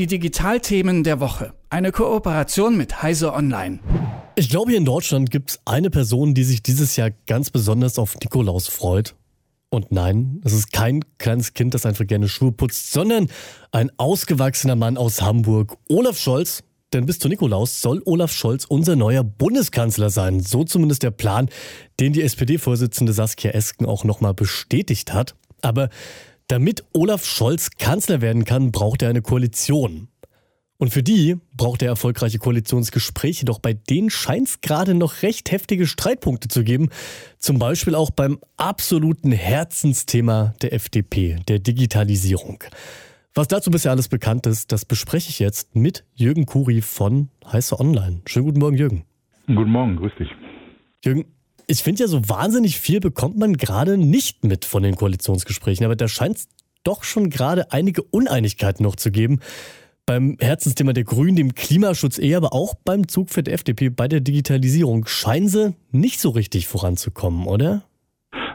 Die Digitalthemen der Woche. Eine Kooperation mit Heise Online. Ich glaube, hier in Deutschland gibt es eine Person, die sich dieses Jahr ganz besonders auf Nikolaus freut. Und nein, es ist kein kleines Kind, das einfach gerne Schuhe putzt, sondern ein ausgewachsener Mann aus Hamburg, Olaf Scholz. Denn bis zu Nikolaus soll Olaf Scholz unser neuer Bundeskanzler sein. So zumindest der Plan, den die SPD-Vorsitzende Saskia Esken auch nochmal bestätigt hat. Aber damit Olaf Scholz Kanzler werden kann, braucht er eine Koalition. Und für die braucht er erfolgreiche Koalitionsgespräche, doch bei denen scheint es gerade noch recht heftige Streitpunkte zu geben. Zum Beispiel auch beim absoluten Herzensthema der FDP, der Digitalisierung. Was dazu bisher alles bekannt ist, das bespreche ich jetzt mit Jürgen Kuri von Heiße Online. Schönen guten Morgen, Jürgen. Guten Morgen, grüß dich. Jürgen, ich finde ja, so wahnsinnig viel bekommt man gerade nicht mit von den Koalitionsgesprächen, aber da scheint es doch schon gerade einige Uneinigkeiten noch zu geben beim Herzensthema der Grünen, dem Klimaschutz eher, aber auch beim Zug für die FDP bei der Digitalisierung scheinen sie nicht so richtig voranzukommen, oder?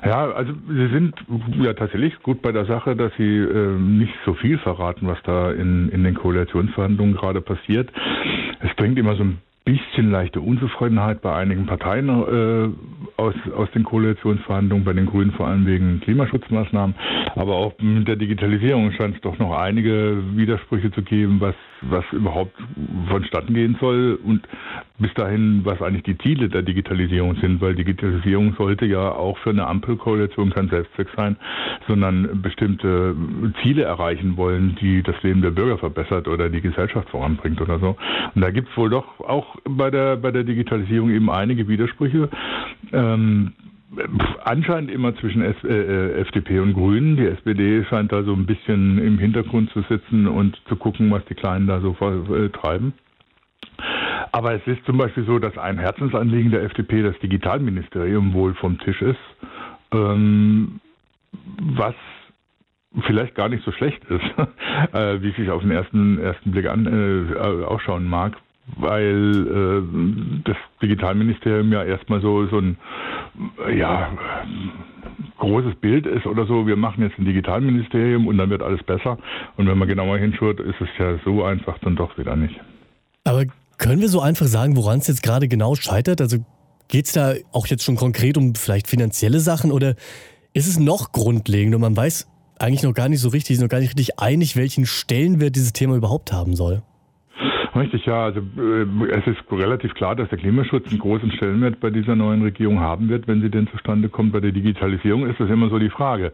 Ja, also sie sind ja tatsächlich gut bei der Sache, dass sie äh, nicht so viel verraten, was da in, in den Koalitionsverhandlungen gerade passiert. Es bringt immer so ein bisschen leichte Unzufriedenheit bei einigen Parteien äh, aus, aus den Koalitionsverhandlungen, bei den Grünen vor allem wegen Klimaschutzmaßnahmen. Aber auch mit der Digitalisierung scheint es doch noch einige Widersprüche zu geben, was, was überhaupt vonstatten gehen soll und bis dahin, was eigentlich die Ziele der Digitalisierung sind, weil Digitalisierung sollte ja auch für eine Ampelkoalition kein Selbstzweck sein, sondern bestimmte Ziele erreichen wollen, die das Leben der Bürger verbessert oder die Gesellschaft voranbringt oder so. Und da gibt es wohl doch auch bei der, bei der Digitalisierung eben einige Widersprüche. Ähm, anscheinend immer zwischen S äh, FDP und Grünen. Die SPD scheint da so ein bisschen im Hintergrund zu sitzen und zu gucken, was die Kleinen da so äh, treiben. Aber es ist zum Beispiel so, dass ein Herzensanliegen der FDP das Digitalministerium wohl vom Tisch ist, ähm, was vielleicht gar nicht so schlecht ist, äh, wie sich auf den ersten, ersten Blick an, äh, ausschauen mag, weil äh, das Digitalministerium ja erstmal so, so ein ja, großes Bild ist oder so, wir machen jetzt ein Digitalministerium und dann wird alles besser. Und wenn man genauer hinschaut, ist es ja so einfach dann doch wieder nicht. Aber können wir so einfach sagen, woran es jetzt gerade genau scheitert? Also geht es da auch jetzt schon konkret um vielleicht finanzielle Sachen oder ist es noch grundlegend und man weiß eigentlich noch gar nicht so richtig, ist noch gar nicht richtig einig, welchen Stellenwert dieses Thema überhaupt haben soll? Richtig, ja. Also äh, es ist relativ klar, dass der Klimaschutz einen großen Stellenwert bei dieser neuen Regierung haben wird, wenn sie denn zustande kommt. Bei der Digitalisierung ist das immer so die Frage.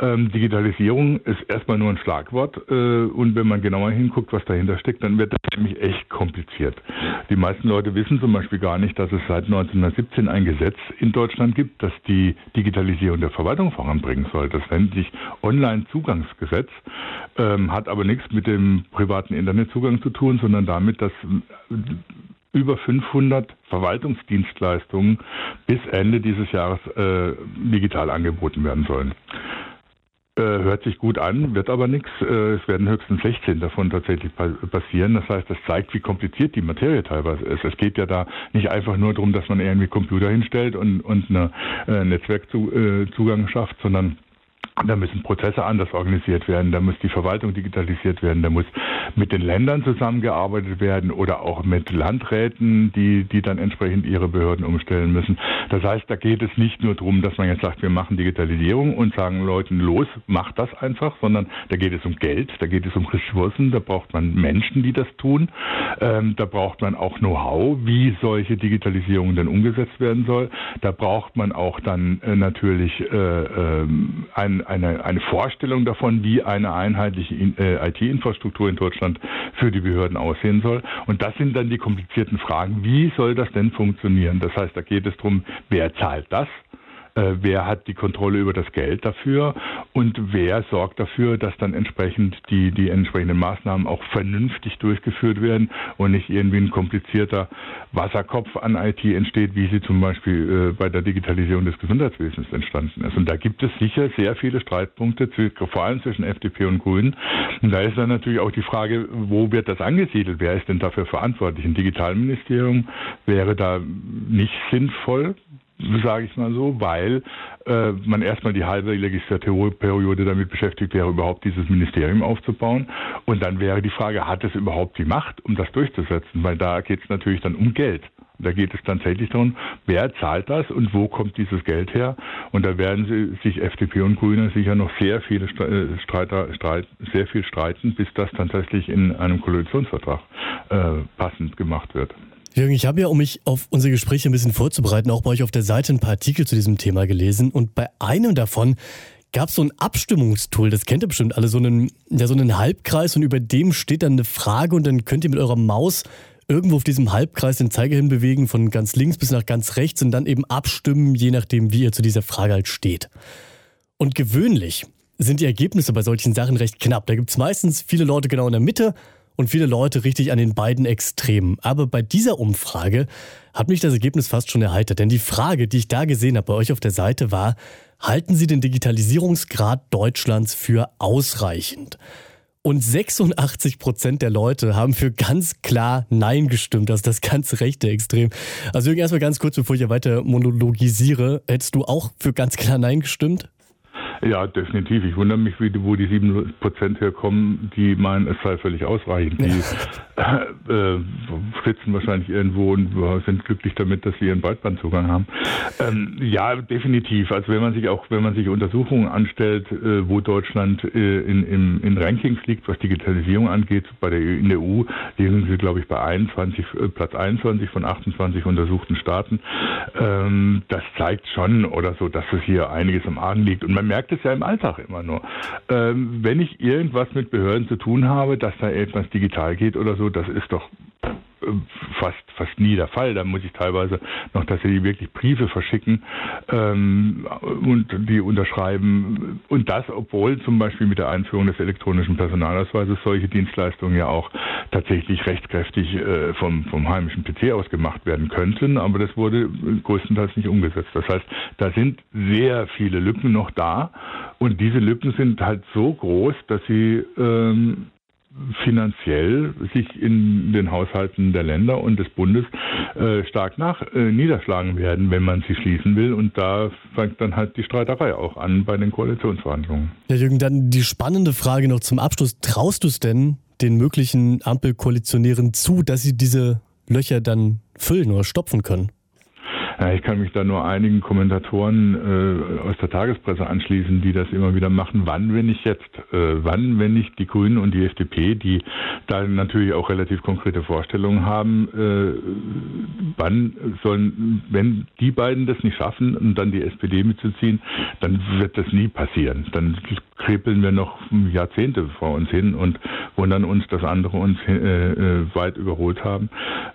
Ähm, Digitalisierung ist erstmal nur ein Schlagwort äh, und wenn man genauer hinguckt, was dahinter steckt, dann wird das nämlich echt kompliziert. Die meisten Leute wissen zum Beispiel gar nicht, dass es seit 1917 ein Gesetz in Deutschland gibt, das die Digitalisierung der Verwaltung voranbringen soll. Das nennt sich Online-Zugangsgesetz, ähm, hat aber nichts mit dem privaten Internetzugang zu tun, sondern damit damit, dass über 500 Verwaltungsdienstleistungen bis Ende dieses Jahres äh, digital angeboten werden sollen. Äh, hört sich gut an, wird aber nichts. Äh, es werden höchstens 16 davon tatsächlich passieren. Das heißt, das zeigt, wie kompliziert die Materie teilweise ist. Es geht ja da nicht einfach nur darum, dass man irgendwie Computer hinstellt und, und eine äh, Netzwerkzugang schafft, sondern da müssen Prozesse anders organisiert werden, da muss die Verwaltung digitalisiert werden, da muss mit den Ländern zusammengearbeitet werden oder auch mit Landräten, die, die dann entsprechend ihre Behörden umstellen müssen. Das heißt, da geht es nicht nur darum, dass man jetzt sagt, wir machen Digitalisierung und sagen Leuten, los, macht das einfach, sondern da geht es um Geld, da geht es um Ressourcen, da braucht man Menschen, die das tun, ähm, da braucht man auch Know-how, wie solche Digitalisierung denn umgesetzt werden soll. Da braucht man auch dann äh, natürlich äh, äh, ein eine, eine Vorstellung davon, wie eine einheitliche äh, IT-Infrastruktur in Deutschland für die Behörden aussehen soll. Und das sind dann die komplizierten Fragen. Wie soll das denn funktionieren? Das heißt, da geht es darum, wer zahlt das? Äh, wer hat die Kontrolle über das Geld dafür und wer sorgt dafür, dass dann entsprechend die, die entsprechenden Maßnahmen auch vernünftig durchgeführt werden und nicht irgendwie ein komplizierter Wasserkopf an IT entsteht, wie sie zum Beispiel äh, bei der Digitalisierung des Gesundheitswesens entstanden ist. Und da gibt es sicher sehr viele Streitpunkte, vor allem zwischen FDP und Grünen. Und da ist dann natürlich auch die Frage, wo wird das angesiedelt? Wer ist denn dafür verantwortlich? Ein Digitalministerium wäre da nicht sinnvoll sage ich mal so, weil äh, man erstmal die halbe Legislaturperiode damit beschäftigt wäre, überhaupt dieses Ministerium aufzubauen. Und dann wäre die Frage, hat es überhaupt die Macht, um das durchzusetzen? Weil da geht es natürlich dann um Geld. Da geht es tatsächlich darum, wer zahlt das und wo kommt dieses Geld her? Und da werden sich FDP und Grüne sicher noch sehr viele äh, Streiter, Streit, sehr viel streiten, bis das tatsächlich in einem Koalitionsvertrag äh, passend gemacht wird. Jürgen, ich habe ja, um mich auf unsere Gespräche ein bisschen vorzubereiten, auch bei euch auf der Seite ein paar Artikel zu diesem Thema gelesen. Und bei einem davon gab es so ein Abstimmungstool, das kennt ihr bestimmt alle, so einen, ja, so einen Halbkreis und über dem steht dann eine Frage und dann könnt ihr mit eurer Maus irgendwo auf diesem Halbkreis den Zeiger hinbewegen, von ganz links bis nach ganz rechts und dann eben abstimmen, je nachdem, wie ihr zu dieser Frage halt steht. Und gewöhnlich sind die Ergebnisse bei solchen Sachen recht knapp. Da gibt es meistens viele Leute genau in der Mitte und viele Leute richtig an den beiden Extremen. Aber bei dieser Umfrage hat mich das Ergebnis fast schon erheitert. Denn die Frage, die ich da gesehen habe bei euch auf der Seite war, halten Sie den Digitalisierungsgrad Deutschlands für ausreichend? Und 86 Prozent der Leute haben für ganz klar Nein gestimmt. Das ist das ganz rechte Extrem. Also Jürgen, erstmal ganz kurz, bevor ich ja weiter monologisiere. Hättest du auch für ganz klar Nein gestimmt? Ja, definitiv. Ich wundere mich, wie, wo die sieben Prozent herkommen, die meinen, es sei völlig ausreichend. Die äh, äh, sitzen wahrscheinlich irgendwo und sind glücklich damit, dass sie ihren Breitbandzugang haben. Ähm, ja, definitiv. Also wenn man sich auch, wenn man sich Untersuchungen anstellt, äh, wo Deutschland äh, in, in, in Rankings liegt, was Digitalisierung angeht, bei der in der EU liegen sie, glaube ich, bei 21, äh, Platz 21 von 28 untersuchten Staaten. Ähm, das zeigt schon oder so, dass es hier einiges am Argen liegt. Und man merkt merkt es ja im Alltag immer nur. Ähm, wenn ich irgendwas mit Behörden zu tun habe, dass da etwas digital geht oder so, das ist doch fast, nie der Fall. Da muss ich teilweise noch tatsächlich wirklich Briefe verschicken ähm, und die unterschreiben. Und das, obwohl zum Beispiel mit der Einführung des elektronischen Personalausweises solche Dienstleistungen ja auch tatsächlich rechtskräftig äh, vom, vom heimischen PC aus gemacht werden könnten. Aber das wurde größtenteils nicht umgesetzt. Das heißt, da sind sehr viele Lücken noch da. Und diese Lücken sind halt so groß, dass sie ähm, finanziell sich in den Haushalten der Länder und des Bundes äh, stark nach äh, niederschlagen werden, wenn man sie schließen will. Und da fängt dann halt die Streiterei auch an bei den Koalitionsverhandlungen. Ja, Jürgen, dann die spannende Frage noch zum Abschluss. Traust du es denn den möglichen Ampelkoalitionären zu, dass sie diese Löcher dann füllen oder stopfen können? Ich kann mich da nur einigen Kommentatoren äh, aus der Tagespresse anschließen, die das immer wieder machen. Wann, wenn nicht jetzt? Äh, wann, wenn nicht die Grünen und die FDP, die da natürlich auch relativ konkrete Vorstellungen haben, äh, wann sollen, wenn die beiden das nicht schaffen und dann die SPD mitzuziehen, dann wird das nie passieren. Dann krepeln wir noch Jahrzehnte vor uns hin und wundern uns, dass andere uns äh, äh weit überholt haben.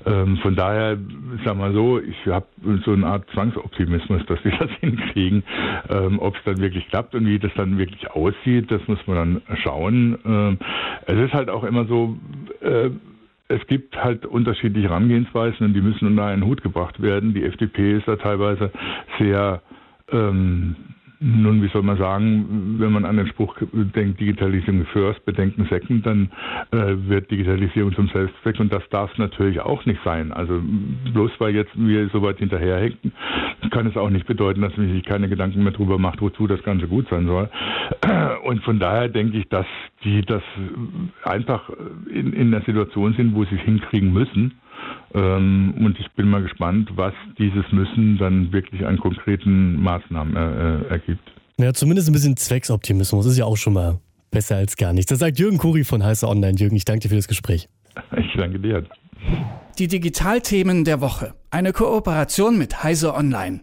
Ähm, von daher, sag mal so, ich habe so eine Art Zwangsoptimismus, dass wir das hinkriegen. Ähm, Ob es dann wirklich klappt und wie das dann wirklich aussieht, das muss man dann schauen. Ähm, es ist halt auch immer so, äh, es gibt halt unterschiedliche Herangehensweisen und die müssen unter einen Hut gebracht werden. Die FDP ist da teilweise sehr ähm, nun, wie soll man sagen, wenn man an den Spruch denkt, Digitalisierung first, Bedenken second, dann äh, wird Digitalisierung zum Selbstzweck und das darf natürlich auch nicht sein. Also bloß weil jetzt wir so weit hinterherhinken, kann es auch nicht bedeuten, dass man sich keine Gedanken mehr darüber macht, wozu das Ganze gut sein soll. Und von daher denke ich, dass die das einfach in, in der Situation sind, wo sie es hinkriegen müssen und ich bin mal gespannt, was dieses Müssen dann wirklich an konkreten Maßnahmen äh, äh, ergibt. Ja, zumindest ein bisschen Zwecksoptimismus ist ja auch schon mal besser als gar nichts. Das sagt Jürgen Kuri von Heißer Online. Jürgen, ich danke dir für das Gespräch. Ich danke dir. Die Digitalthemen der Woche. Eine Kooperation mit Heise Online.